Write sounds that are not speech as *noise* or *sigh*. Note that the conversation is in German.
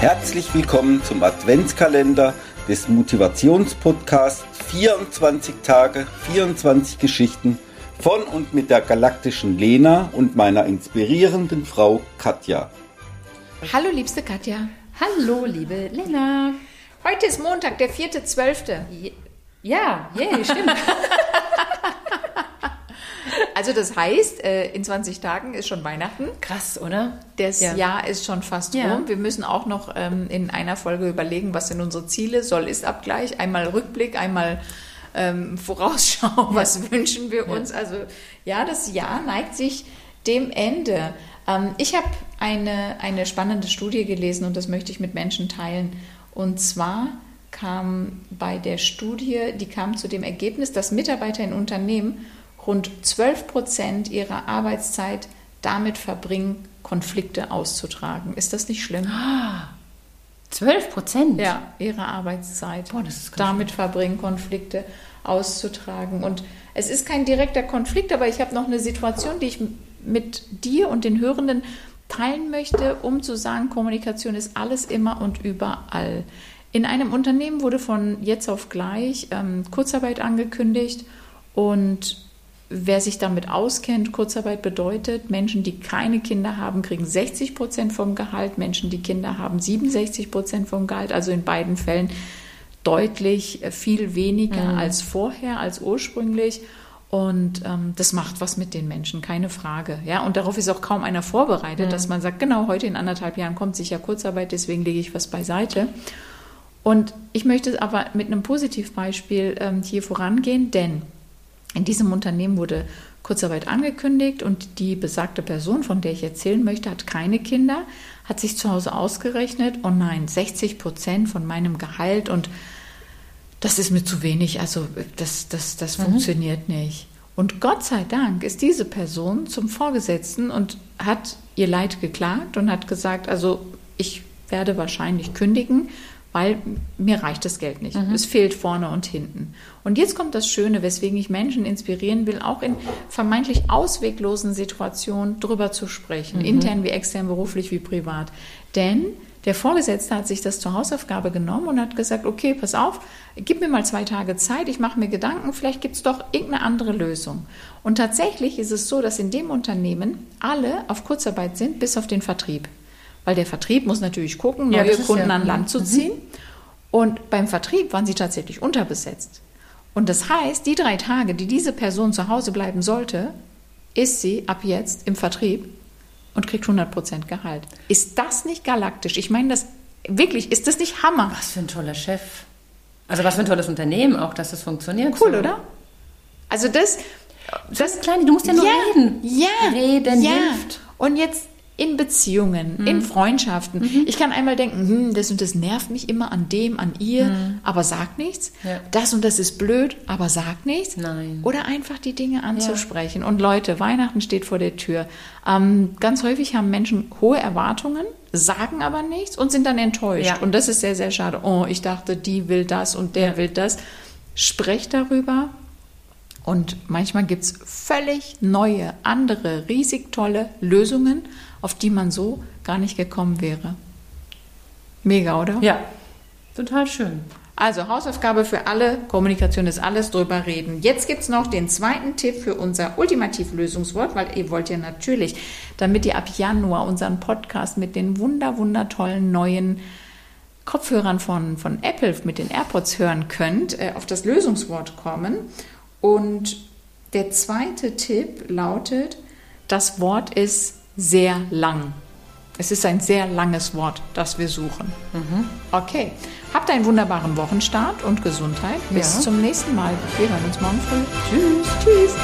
Herzlich willkommen zum Adventskalender des Motivationspodcasts 24 Tage, 24 Geschichten von und mit der galaktischen Lena und meiner inspirierenden Frau Katja. Hallo liebste Katja. Hallo liebe Lena. Heute ist Montag, der 4.12. Ja, yay, stimmt. *laughs* Also das heißt, äh, in 20 Tagen ist schon Weihnachten. Krass, oder? Das Ja. Jahr ist schon fast Ja. rum. Wir müssen auch noch ähm, in einer Folge überlegen, was sind unsere Ziele, Soll-Ist-Abgleich, einmal Rückblick, einmal ähm, Vorausschau, was wünschen wir uns. Also ja, das Jahr neigt sich dem Ende. Ähm, ich habe eine, eine spannende Studie gelesen und das möchte ich mit Menschen teilen. Und zwar kam bei der Studie, die kam zu dem Ergebnis, dass Mitarbeiter in Unternehmen rund 12 Prozent ihrer Arbeitszeit damit verbringen, Konflikte auszutragen. Ist das nicht schlimm? 12 Prozent? Ja, ihre Arbeitszeit. Boah, damit verbringen, Konflikte auszutragen. Und es ist kein direkter Konflikt, aber ich habe noch eine Situation, die ich mit dir und den Hörenden teilen möchte, um zu sagen, Kommunikation ist alles immer und überall. In einem Unternehmen wurde von jetzt auf gleich ähm, Kurzarbeit angekündigt und wer sich damit auskennt, Kurzarbeit bedeutet, Menschen, die keine Kinder haben, kriegen 60 Prozent vom Gehalt, Menschen, die Kinder haben, 67 Prozent vom Gehalt, also in beiden Fällen deutlich äh, viel weniger als vorher, als ursprünglich. Und ähm, das macht was mit den Menschen, keine Frage. Ja, und darauf ist auch kaum einer vorbereitet, dass man sagt, genau, heute in anderthalb Jahren kommt sicher Kurzarbeit, deswegen lege ich was beiseite. Und ich möchte aber mit einem Positivbeispiel ähm, hier vorangehen, denn in diesem Unternehmen wurde Kurzarbeit angekündigt und die besagte Person, von der ich erzählen möchte, hat keine Kinder, hat sich zu Hause ausgerechnet, oh nein, 60 Prozent von meinem Gehalt und das ist mir zu wenig, also das, das, das funktioniert nicht. Und Gott sei Dank ist diese Person zum Vorgesetzten und hat ihr Leid geklagt und hat gesagt, also ich werde wahrscheinlich kündigen, weil mir reicht das Geld nicht. Es fehlt vorne und hinten. Und jetzt kommt das Schöne, weswegen ich Menschen inspirieren will, auch in vermeintlich ausweglosen Situationen drüber zu sprechen, intern wie extern, beruflich wie privat. Denn der Vorgesetzte hat sich das zur Hausaufgabe genommen und hat gesagt, okay, pass auf, gib mir mal zwei Tage Zeit, ich mache mir Gedanken, vielleicht gibt es doch irgendeine andere Lösung. Und tatsächlich ist es so, dass in dem Unternehmen alle auf Kurzarbeit sind, bis auf den Vertrieb. Weil der Vertrieb muss natürlich gucken, Ja, neue das ist Kunden ja- an Land zu ziehen. Und beim Vertrieb waren sie tatsächlich unterbesetzt. Und das heißt, die drei Tage, die diese Person zu Hause bleiben sollte, ist sie ab jetzt im Vertrieb und kriegt 100% Gehalt. Ist das nicht galaktisch? Ich meine, das wirklich, ist das nicht Hammer? Was für ein toller Chef. Also was für ein tolles Unternehmen auch, dass das funktioniert. Cool, so. oder? Also das, Das Kleine, du musst ja nur reden. Ja, Reden ja. hilft. Und jetzt in Beziehungen, in Freundschaften. Ich kann einmal denken, hm, das und das nervt mich immer an dem, an ihr, aber sag nichts. Ja. Das und das ist blöd, aber sag nichts. Nein. Oder einfach die Dinge anzusprechen. Und Leute, Weihnachten steht vor der Tür. Ähm, ganz häufig haben Menschen hohe Erwartungen, sagen aber nichts und sind dann enttäuscht. Ja. Und das ist sehr, sehr schade. Oh, ich dachte, die will das und der will das. Sprecht darüber, und manchmal gibt es völlig neue, andere, riesig tolle Lösungen, auf die man so gar nicht gekommen wäre. Mega, oder? Ja, total schön. Also Hausaufgabe für alle, Kommunikation ist alles, drüber reden. Jetzt gibt es noch den zweiten Tipp für unser Ultimativ-Lösungswort, weil ihr wollt ja natürlich, damit ihr ab Januar unseren Podcast mit den wunder, wundertollen neuen Kopfhörern von, von Apple mit den AirPods hören könnt, äh, auf das Lösungswort kommen. Und der zweite Tipp lautet, das Wort ist sehr lang. Es ist ein sehr langes Wort, das wir suchen. Okay. Habt einen wunderbaren Wochenstart und Gesundheit. Bis Ja. zum nächsten Mal. Wir hören uns morgen früh. Tschüss. Tschüss.